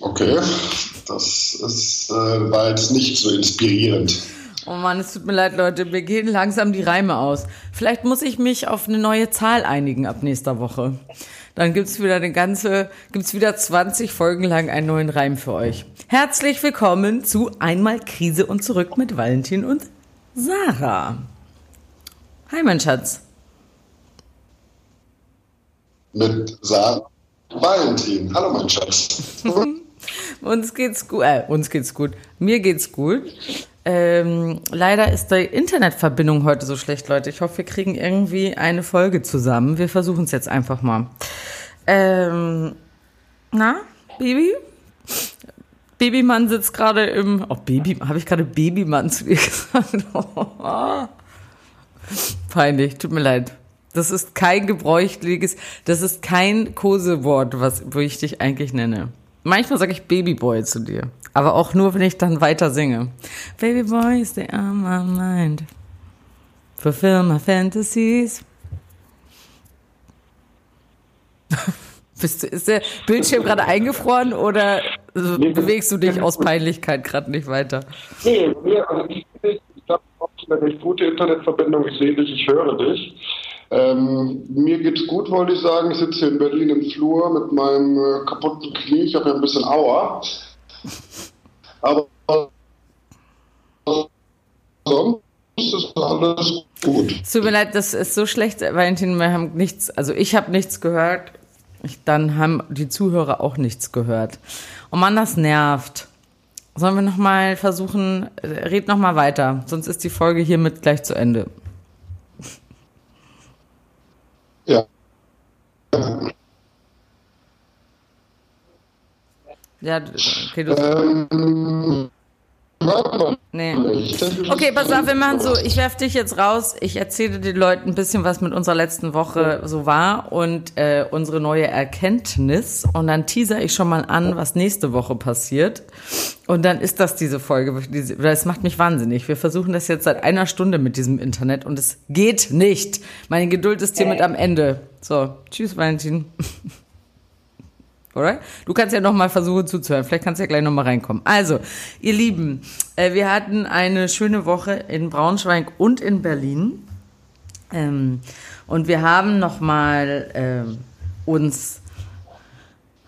Okay, das ist, äh, war jetzt nicht so inspirierend. Oh Mann, es tut mir leid, Leute. Mir gehen langsam die Reime aus. Vielleicht muss ich mich auf eine neue Zahl einigen ab nächster Woche. Dann gibt's wieder eine ganze, gibt's wieder 20 Folgen lang einen neuen Reim für euch. Herzlich willkommen zu Einmal Krise und zurück mit Valentin und Sarah. Hi, mein Schatz. Mit Sarah Valentin. Hallo, mein Schatz. uns geht's gut. Äh, uns geht's gut. Mir geht's gut. Ähm, leider ist die Internetverbindung heute so schlecht, Leute. Ich hoffe, wir kriegen irgendwie eine Folge zusammen. Wir versuchen es jetzt einfach mal. Ähm, na, Baby? Babymann sitzt gerade im. Oh, Baby, habe ich gerade Babymann zu dir gesagt? Oh, peinlich, tut mir leid. Das ist kein gebräuchliches, das ist kein Kosewort, was wo ich dich eigentlich nenne. Manchmal sage ich Babyboy zu dir. Aber auch nur, wenn ich dann weiter singe. Babyboy is the on my mind. Fulfill my fantasies. Bist ist der Bildschirm gerade eingefroren oder bewegst du dich aus Peinlichkeit gerade nicht weiter? Nee, mir, also ich, ich habe eine gute Internetverbindung, ich sehe dich, ich höre dich. Ähm, mir geht's gut, wollte ich sagen. Ich sitze hier in Berlin im Flur mit meinem äh, kaputten Knie. Ich habe ja ein bisschen Aua. Aber sonst ist alles gut. Es tut mir leid, das ist so schlecht, Valentin. Wir haben nichts, also ich habe nichts gehört. Ich, dann haben die Zuhörer auch nichts gehört. Oh Mann, das nervt. Sollen wir nochmal versuchen, red nochmal weiter, sonst ist die Folge hiermit gleich zu Ende. Ja. Ja, okay, du. Ähm, nee. Okay, pass auf, wir machen so, ich werf dich jetzt raus, ich erzähle den Leuten ein bisschen, was mit unserer letzten Woche so war und äh, unsere neue Erkenntnis und dann teaser ich schon mal an, was nächste Woche passiert und dann ist das diese Folge, das macht mich wahnsinnig. Wir versuchen das jetzt seit einer Stunde mit diesem Internet und es geht nicht. Meine Geduld ist hiermit am Ende. So, tschüss Valentin. Oder? Du kannst ja noch mal versuchen zuzuhören. Vielleicht kannst du ja gleich noch mal reinkommen. Also, ihr Lieben, äh, wir hatten eine schöne Woche in Braunschweig und in Berlin. Ähm, und wir haben noch mal ähm, uns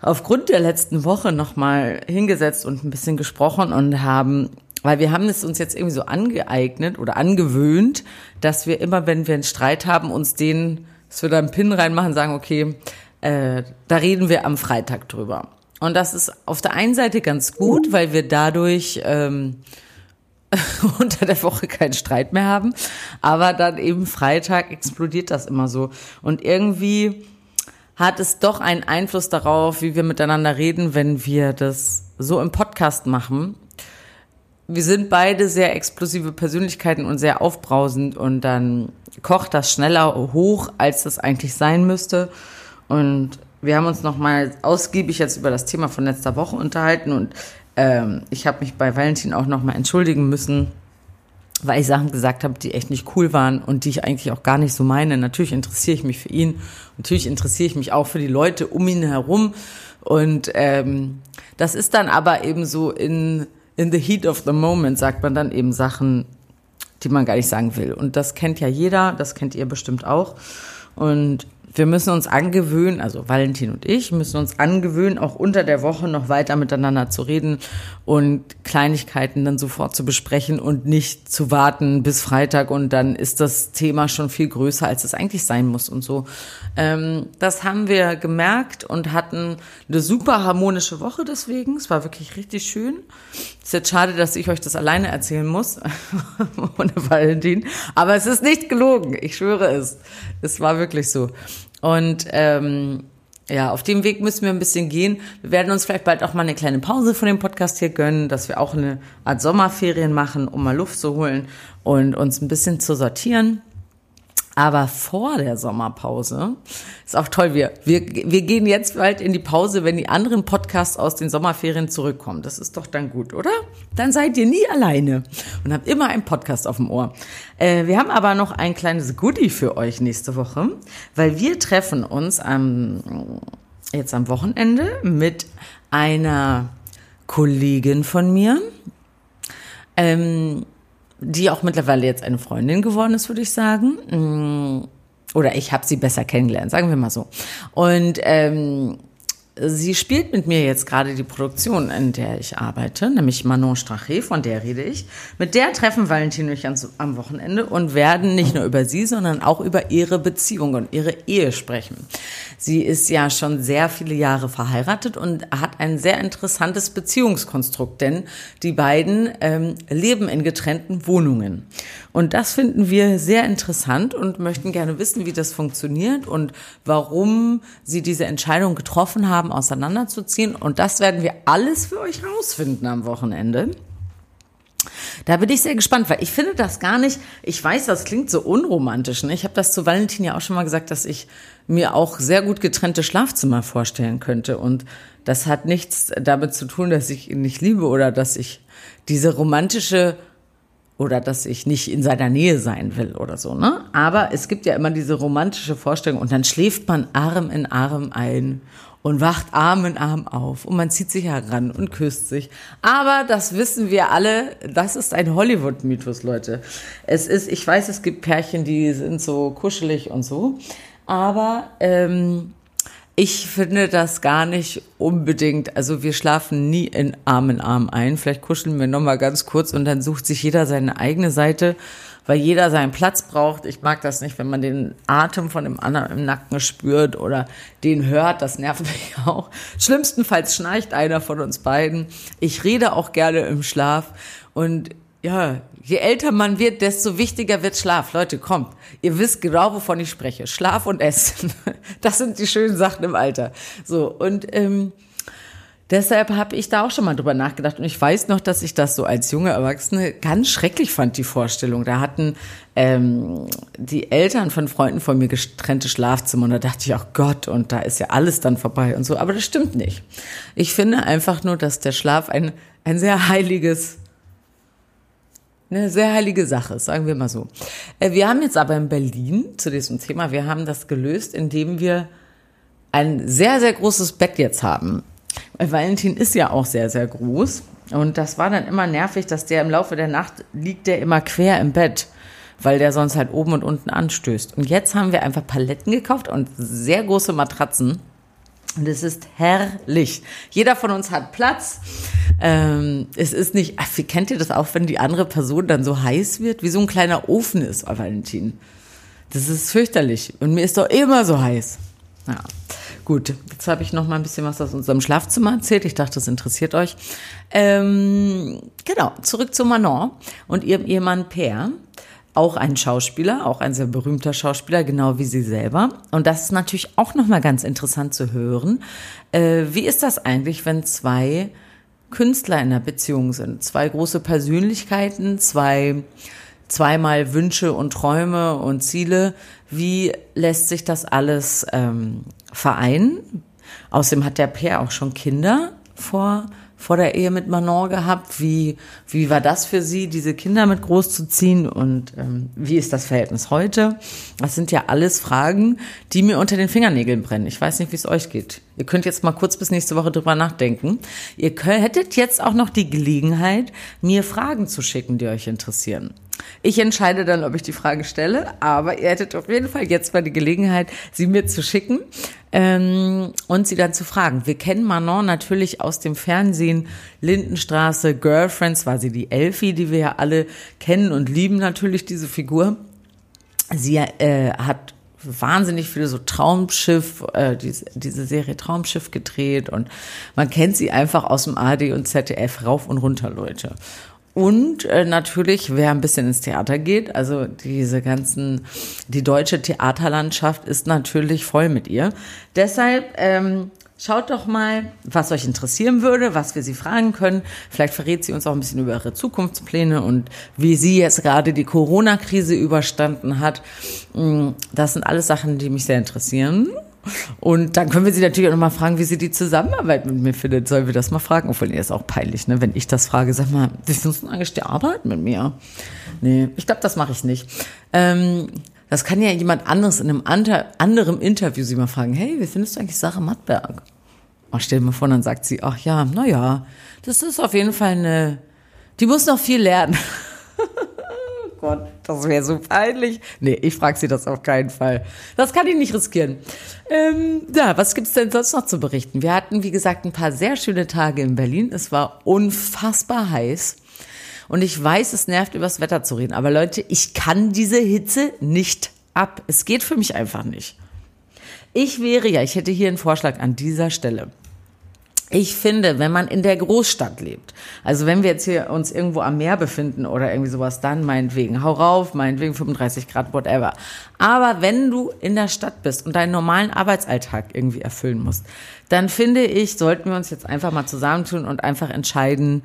aufgrund der letzten Woche noch mal hingesetzt und ein bisschen gesprochen und haben weil wir haben es uns jetzt irgendwie so angeeignet oder angewöhnt, dass wir immer, wenn wir einen Streit haben, uns den, dass wir da einen Pin reinmachen, sagen, okay, äh, da reden wir am Freitag drüber. Und das ist auf der einen Seite ganz gut, weil wir dadurch ähm, unter der Woche keinen Streit mehr haben. Aber dann eben Freitag explodiert das immer so. Und irgendwie hat es doch einen Einfluss darauf, wie wir miteinander reden, wenn wir das so im Podcast machen. Wir sind beide sehr explosive Persönlichkeiten und sehr aufbrausend und dann kocht das schneller hoch, als das eigentlich sein müsste. Und wir haben uns nochmal ausgiebig jetzt über das Thema von letzter Woche unterhalten. Und ähm, ich habe mich bei Valentin auch nochmal entschuldigen müssen, weil ich Sachen gesagt habe, die echt nicht cool waren und die ich eigentlich auch gar nicht so meine. Natürlich interessiere ich mich für ihn, natürlich interessiere ich mich auch für die Leute um ihn herum. Und ähm, das ist dann aber eben so in in the heat of the moment sagt man dann eben Sachen, die man gar nicht sagen will. Und das kennt ja jeder, das kennt ihr bestimmt auch. Und wir müssen uns angewöhnen, also Valentin und ich müssen uns angewöhnen, auch unter der Woche noch weiter miteinander zu reden und Kleinigkeiten dann sofort zu besprechen und nicht zu warten bis Freitag und dann ist das Thema schon viel größer, als es eigentlich sein muss und so. Ähm, das haben wir gemerkt und hatten eine super harmonische Woche deswegen. Es war wirklich richtig schön. Ist jetzt schade, dass ich euch das alleine erzählen muss, ohne Valentin. Aber es ist nicht gelogen, ich schwöre es. Es war wirklich so. Und ähm, ja, auf dem Weg müssen wir ein bisschen gehen. Wir werden uns vielleicht bald auch mal eine kleine Pause von dem Podcast hier gönnen, dass wir auch eine Art Sommerferien machen, um mal Luft zu holen und uns ein bisschen zu sortieren. Aber vor der Sommerpause ist auch toll. Wir, wir, wir gehen jetzt bald in die Pause, wenn die anderen Podcasts aus den Sommerferien zurückkommen. Das ist doch dann gut, oder? Dann seid ihr nie alleine und habt immer einen Podcast auf dem Ohr. Äh, wir haben aber noch ein kleines Goodie für euch nächste Woche, weil wir treffen uns am jetzt am Wochenende mit einer Kollegin von mir, ähm, die auch mittlerweile jetzt eine Freundin geworden ist, würde ich sagen. Mm, oder ich habe sie besser kennengelernt, sagen wir mal so. Und ähm, sie spielt mit mir jetzt gerade die Produktion, in der ich arbeite, nämlich Manon Strache, von der rede ich. Mit der treffen Valentin und ich am Wochenende und werden nicht nur über sie, sondern auch über ihre Beziehung und ihre Ehe sprechen. Sie ist ja schon sehr viele Jahre verheiratet und hat ein sehr interessantes Beziehungskonstrukt, denn die beiden ähm, leben in getrennten Wohnungen. Und das finden wir sehr interessant und möchten gerne wissen, wie das funktioniert und warum sie diese Entscheidung getroffen haben, auseinanderzuziehen. Und das werden wir alles für euch rausfinden am Wochenende. Da bin ich sehr gespannt, weil ich finde das gar nicht, ich weiß, das klingt so unromantisch. Ne? Ich habe das zu Valentin ja auch schon mal gesagt, dass ich mir auch sehr gut getrennte Schlafzimmer vorstellen könnte. Und das hat nichts damit zu tun, dass ich ihn nicht liebe oder dass ich diese romantische oder dass ich nicht in seiner Nähe sein will oder so, ne? Aber es gibt ja immer diese romantische Vorstellung und dann schläft man Arm in Arm ein und wacht Arm in Arm auf und man zieht sich heran und küsst sich. Aber das wissen wir alle, das ist ein Hollywood-Mythos, Leute. Es ist, ich weiß, es gibt Pärchen, die sind so kuschelig und so, aber ähm, ich finde das gar nicht unbedingt. Also wir schlafen nie in Arm in Arm ein. Vielleicht kuscheln wir noch mal ganz kurz und dann sucht sich jeder seine eigene Seite, weil jeder seinen Platz braucht. Ich mag das nicht, wenn man den Atem von dem anderen im Nacken spürt oder den hört. Das nervt mich auch. Schlimmstenfalls schnarcht einer von uns beiden. Ich rede auch gerne im Schlaf und ja, je älter man wird, desto wichtiger wird Schlaf. Leute, kommt. Ihr wisst genau, wovon ich spreche. Schlaf und Essen. Das sind die schönen Sachen im Alter. So, und ähm, deshalb habe ich da auch schon mal drüber nachgedacht. Und ich weiß noch, dass ich das so als junge Erwachsene ganz schrecklich fand, die Vorstellung. Da hatten ähm, die Eltern von Freunden von mir getrennte Schlafzimmer. Und da dachte ich, auch Gott, und da ist ja alles dann vorbei und so. Aber das stimmt nicht. Ich finde einfach nur, dass der Schlaf ein, ein sehr heiliges eine sehr heilige Sache, sagen wir mal so. Äh, wir haben jetzt aber in Berlin zu diesem Thema, wir haben das gelöst, indem wir ein sehr, sehr großes Bett jetzt haben. Weil Valentin ist ja auch sehr, sehr groß. Und das war dann immer nervig, dass der im Laufe der Nacht liegt der immer quer im Bett, weil der sonst halt oben und unten anstößt. Und jetzt haben wir einfach Paletten gekauft und sehr große Matratzen. Und es ist herrlich. Jeder von uns hat Platz. Ähm, es ist nicht, ach, wie kennt ihr das auch, wenn die andere Person dann so heiß wird, wie so ein kleiner Ofen ist, Valentin? Das ist fürchterlich. Und mir ist doch immer so heiß. Ja. Gut, jetzt habe ich noch mal ein bisschen was aus unserem Schlafzimmer erzählt. Ich dachte, das interessiert euch. Ähm, genau, zurück zu Manon und ihrem Ehemann Per auch ein Schauspieler, auch ein sehr berühmter Schauspieler, genau wie sie selber. Und das ist natürlich auch nochmal ganz interessant zu hören. Äh, wie ist das eigentlich, wenn zwei Künstler in einer Beziehung sind? Zwei große Persönlichkeiten, zwei, zweimal Wünsche und Träume und Ziele. Wie lässt sich das alles ähm, vereinen? Außerdem hat der Pair auch schon Kinder vor vor der Ehe mit Manon gehabt? Wie, wie war das für Sie, diese Kinder mit großzuziehen? Und ähm, wie ist das Verhältnis heute? Das sind ja alles Fragen, die mir unter den Fingernägeln brennen. Ich weiß nicht, wie es euch geht. Ihr könnt jetzt mal kurz bis nächste Woche drüber nachdenken. Ihr könnt, hättet jetzt auch noch die Gelegenheit, mir Fragen zu schicken, die euch interessieren. Ich entscheide dann, ob ich die Frage stelle, aber ihr hättet auf jeden Fall jetzt mal die Gelegenheit, sie mir zu schicken ähm, und sie dann zu fragen. Wir kennen Manon natürlich aus dem Fernsehen, Lindenstraße, Girlfriends, war sie die Elfie, die wir ja alle kennen und lieben natürlich diese Figur. Sie äh, hat wahnsinnig viele so Traumschiff, äh, diese, diese Serie Traumschiff gedreht und man kennt sie einfach aus dem AD und ZDF rauf und runter, Leute. Und äh, natürlich, wer ein bisschen ins Theater geht, also diese ganzen, die deutsche Theaterlandschaft ist natürlich voll mit ihr. Deshalb ähm, schaut doch mal, was euch interessieren würde, was wir sie fragen können. Vielleicht verrät sie uns auch ein bisschen über ihre Zukunftspläne und wie sie jetzt gerade die Corona-Krise überstanden hat. Mm, das sind alles Sachen, die mich sehr interessieren. Und dann können wir sie natürlich auch nochmal fragen, wie sie die Zusammenarbeit mit mir findet. Sollen wir das mal fragen? Obwohl, ihr ist auch peinlich, ne? Wenn ich das frage, sag mal, wie findest du eigentlich die Arbeit mit mir? Nee, ich glaube, das mache ich nicht. Ähm, Das kann ja jemand anderes in einem anderen Interview sie mal fragen, hey, wie findest du eigentlich Sarah Mattberg? Oh, stell dir mal vor, dann sagt sie, ach ja, na ja, das ist auf jeden Fall eine, die muss noch viel lernen. Gott, das wäre so peinlich. Nee, ich frage sie das auf keinen Fall. Das kann ich nicht riskieren. Ähm, ja, was gibt's denn sonst noch zu berichten? Wir hatten, wie gesagt, ein paar sehr schöne Tage in Berlin. Es war unfassbar heiß. Und ich weiß, es nervt, übers Wetter zu reden. Aber Leute, ich kann diese Hitze nicht ab. Es geht für mich einfach nicht. Ich wäre ja, ich hätte hier einen Vorschlag an dieser Stelle. Ich finde, wenn man in der Großstadt lebt, also wenn wir jetzt hier uns irgendwo am Meer befinden oder irgendwie sowas, dann meinetwegen, hau rauf, meinetwegen 35 Grad, whatever. Aber wenn du in der Stadt bist und deinen normalen Arbeitsalltag irgendwie erfüllen musst, dann finde ich, sollten wir uns jetzt einfach mal zusammentun und einfach entscheiden,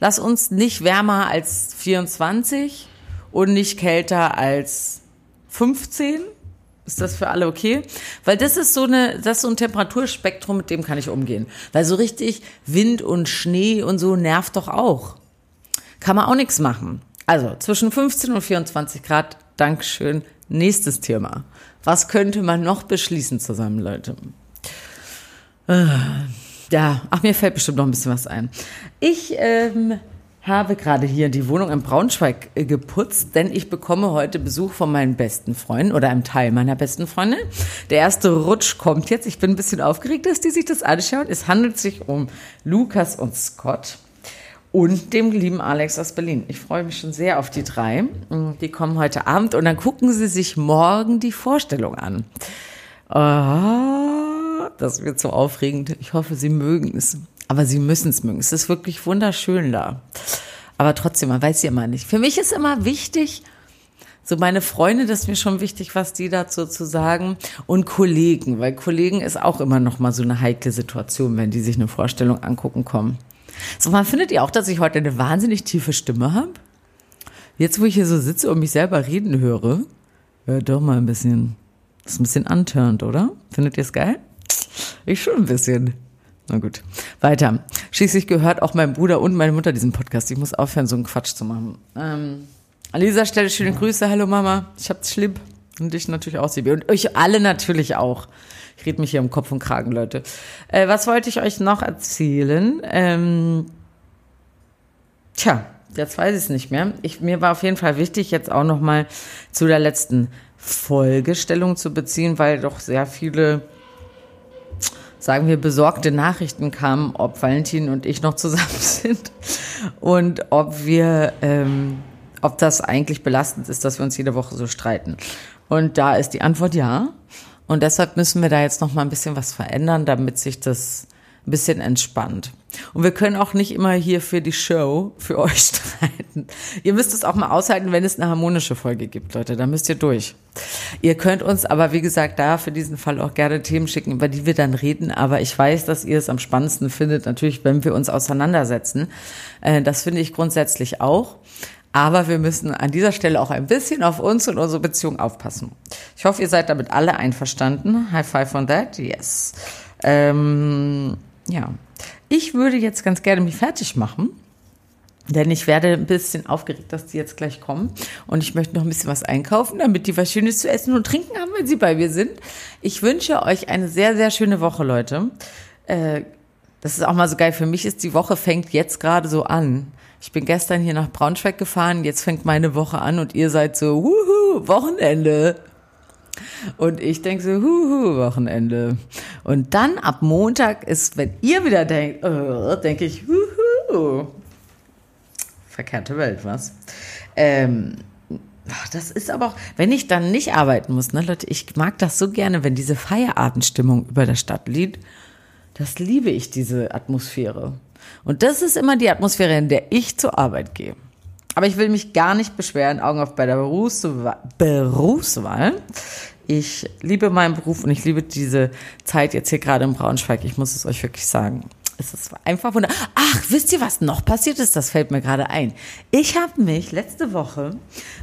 lass uns nicht wärmer als 24 und nicht kälter als 15 ist das für alle okay? Weil das ist so eine, das ist so ein Temperaturspektrum, mit dem kann ich umgehen. Weil so richtig Wind und Schnee und so nervt doch auch. Kann man auch nichts machen. Also zwischen 15 und 24 Grad, Dankeschön. Nächstes Thema. Was könnte man noch beschließen zusammen, Leute? Äh, ja, ach, mir fällt bestimmt noch ein bisschen was ein. Ich ähm, habe gerade hier die Wohnung in Braunschweig äh, geputzt, denn ich bekomme heute Besuch von meinen besten Freunden oder einem Teil meiner besten Freunde. Der erste Rutsch kommt jetzt. Ich bin ein bisschen aufgeregt, dass die sich das anschauen. Es handelt sich um Lukas und Scott und dem lieben Alex aus Berlin. Ich freue mich schon sehr auf die drei. Die kommen heute Abend und dann gucken sie sich morgen die Vorstellung an. Oh, das wird so aufregend. Ich hoffe, sie mögen es. Aber sie müssen es mögen. Es ist wirklich wunderschön da. Aber trotzdem, man weiß ja immer nicht. Für mich ist immer wichtig, so meine Freunde, das ist mir schon wichtig, was die dazu zu sagen und Kollegen, weil Kollegen ist auch immer noch mal so eine heikle Situation, wenn die sich eine Vorstellung angucken kommen. So, man findet ihr auch, dass ich heute eine wahnsinnig tiefe Stimme habe? Jetzt, wo ich hier so sitze und mich selber reden höre, ja, doch mal ein bisschen, das ist ein bisschen antörnt, oder? Findet ihr es geil? Ich schon ein bisschen. Na gut. Weiter. Schließlich gehört auch mein Bruder und meine Mutter diesen Podcast. Ich muss aufhören, so einen Quatsch zu machen. Ähm, an dieser Stelle schöne Grüße. Hallo Mama. Ich hab's schlimm. Und dich natürlich auch, Sibi. Und euch alle natürlich auch. Ich rede mich hier um Kopf und Kragen, Leute. Äh, was wollte ich euch noch erzählen? Ähm, tja, jetzt weiß ich es nicht mehr. Ich, mir war auf jeden Fall wichtig, jetzt auch noch mal zu der letzten Folgestellung zu beziehen, weil doch sehr viele sagen wir, besorgte Nachrichten kamen, ob Valentin und ich noch zusammen sind und ob wir, ähm, ob das eigentlich belastend ist, dass wir uns jede Woche so streiten. Und da ist die Antwort ja. Und deshalb müssen wir da jetzt noch mal ein bisschen was verändern, damit sich das ein bisschen entspannt. Und wir können auch nicht immer hier für die Show für euch streiten. Ihr müsst es auch mal aushalten, wenn es eine harmonische Folge gibt, Leute. Da müsst ihr durch. Ihr könnt uns aber, wie gesagt, da für diesen Fall auch gerne Themen schicken, über die wir dann reden. Aber ich weiß, dass ihr es am spannendsten findet, natürlich, wenn wir uns auseinandersetzen. Äh, das finde ich grundsätzlich auch. Aber wir müssen an dieser Stelle auch ein bisschen auf uns und unsere Beziehung aufpassen. Ich hoffe, ihr seid damit alle einverstanden. High five on that. Yes. Ähm, ja. Ich würde jetzt ganz gerne mich fertig machen. Denn ich werde ein bisschen aufgeregt, dass die jetzt gleich kommen. Und ich möchte noch ein bisschen was einkaufen, damit die was Schönes zu essen und trinken haben, wenn sie bei mir sind. Ich wünsche euch eine sehr, sehr schöne Woche, Leute. Äh, das ist auch mal so geil. Für mich ist die Woche fängt jetzt gerade so an. Ich bin gestern hier nach Braunschweig gefahren. Jetzt fängt meine Woche an und ihr seid so, wuhu, Wochenende. Und ich denke so, huhu, Wochenende. Und dann ab Montag ist, wenn ihr wieder denkt, oh, denke ich, huhu. Verkehrte Welt, was? Ähm, das ist aber auch, wenn ich dann nicht arbeiten muss, ne, Leute, ich mag das so gerne, wenn diese Feierabendstimmung über der Stadt liegt. Das liebe ich, diese Atmosphäre. Und das ist immer die Atmosphäre, in der ich zur Arbeit gehe. Aber ich will mich gar nicht beschweren, Augen auf bei der Berufswahl. Berufswahl. Ich liebe meinen Beruf und ich liebe diese Zeit jetzt hier gerade in Braunschweig. Ich muss es euch wirklich sagen. Es ist einfach wunder. Ach, wisst ihr, was noch passiert ist? Das fällt mir gerade ein. Ich habe mich letzte Woche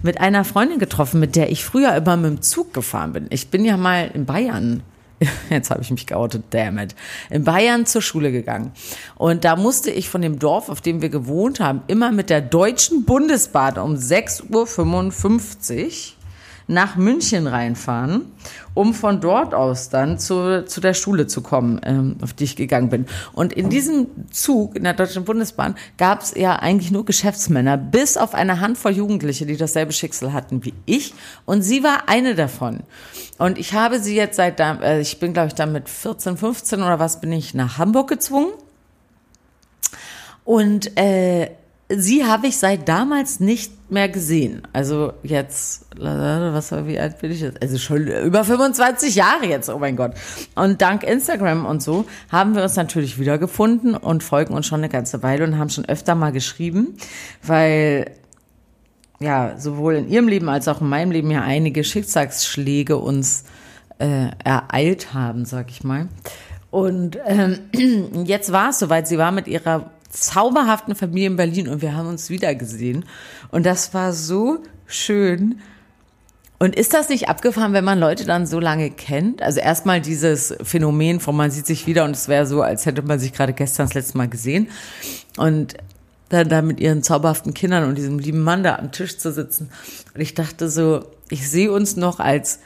mit einer Freundin getroffen, mit der ich früher immer mit dem Zug gefahren bin. Ich bin ja mal in Bayern jetzt habe ich mich geoutet, damn it, in Bayern zur Schule gegangen. Und da musste ich von dem Dorf, auf dem wir gewohnt haben, immer mit der Deutschen Bundesbahn um 6.55 Uhr nach München reinfahren, um von dort aus dann zu, zu der Schule zu kommen, ähm, auf die ich gegangen bin. Und in diesem Zug in der Deutschen Bundesbahn gab es ja eigentlich nur Geschäftsmänner, bis auf eine Handvoll Jugendliche, die dasselbe Schicksal hatten wie ich. Und sie war eine davon. Und ich habe sie jetzt seit, äh, ich bin glaube ich dann mit 14, 15 oder was, bin ich nach Hamburg gezwungen. Und äh, sie habe ich seit damals nicht mehr gesehen. Also jetzt, was wie alt bin ich jetzt? Also schon über 25 Jahre jetzt, oh mein Gott. Und dank Instagram und so haben wir uns natürlich wiedergefunden und folgen uns schon eine ganze Weile und haben schon öfter mal geschrieben, weil ja, sowohl in ihrem Leben als auch in meinem Leben ja einige Schicksalsschläge uns äh, ereilt haben, sag ich mal. Und ähm, jetzt war es soweit, sie war mit ihrer zauberhaften Familie in Berlin und wir haben uns wieder gesehen. Und das war so schön. Und ist das nicht abgefahren, wenn man Leute dann so lange kennt? Also erstmal dieses Phänomen von man sieht sich wieder und es wäre so, als hätte man sich gerade gestern das letzte Mal gesehen. Und dann da mit ihren zauberhaften Kindern und diesem lieben Mann da am Tisch zu sitzen. Und ich dachte so, ich sehe uns noch als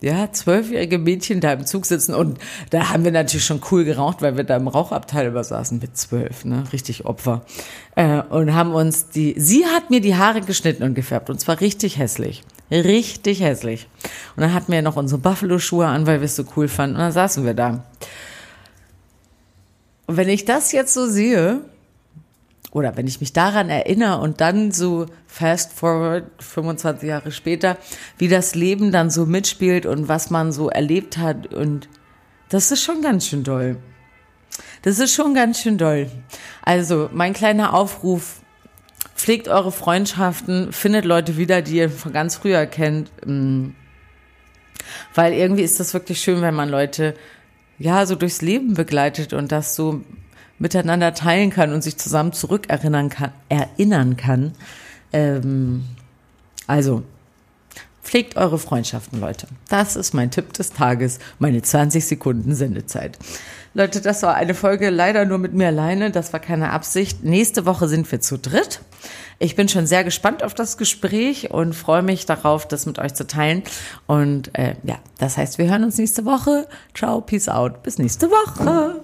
ja, zwölfjährige Mädchen da im Zug sitzen und da haben wir natürlich schon cool geraucht, weil wir da im Rauchabteil übersaßen mit zwölf, ne, richtig Opfer. Äh, und haben uns die, sie hat mir die Haare geschnitten und gefärbt und zwar richtig hässlich. Richtig hässlich. Und dann hatten wir noch unsere Buffalo-Schuhe an, weil wir es so cool fanden und dann saßen wir da. Und wenn ich das jetzt so sehe, oder wenn ich mich daran erinnere und dann so fast forward 25 Jahre später, wie das Leben dann so mitspielt und was man so erlebt hat und das ist schon ganz schön doll. Das ist schon ganz schön doll. Also mein kleiner Aufruf, pflegt eure Freundschaften, findet Leute wieder, die ihr von ganz früher kennt, mm. weil irgendwie ist das wirklich schön, wenn man Leute ja so durchs Leben begleitet und das so miteinander teilen kann und sich zusammen zurückerinnern kann, erinnern kann. Ähm, also, pflegt eure Freundschaften, Leute. Das ist mein Tipp des Tages, meine 20 Sekunden Sendezeit. Leute, das war eine Folge leider nur mit mir alleine. Das war keine Absicht. Nächste Woche sind wir zu dritt. Ich bin schon sehr gespannt auf das Gespräch und freue mich darauf, das mit euch zu teilen. Und äh, ja, das heißt, wir hören uns nächste Woche. Ciao, peace out. Bis nächste Woche.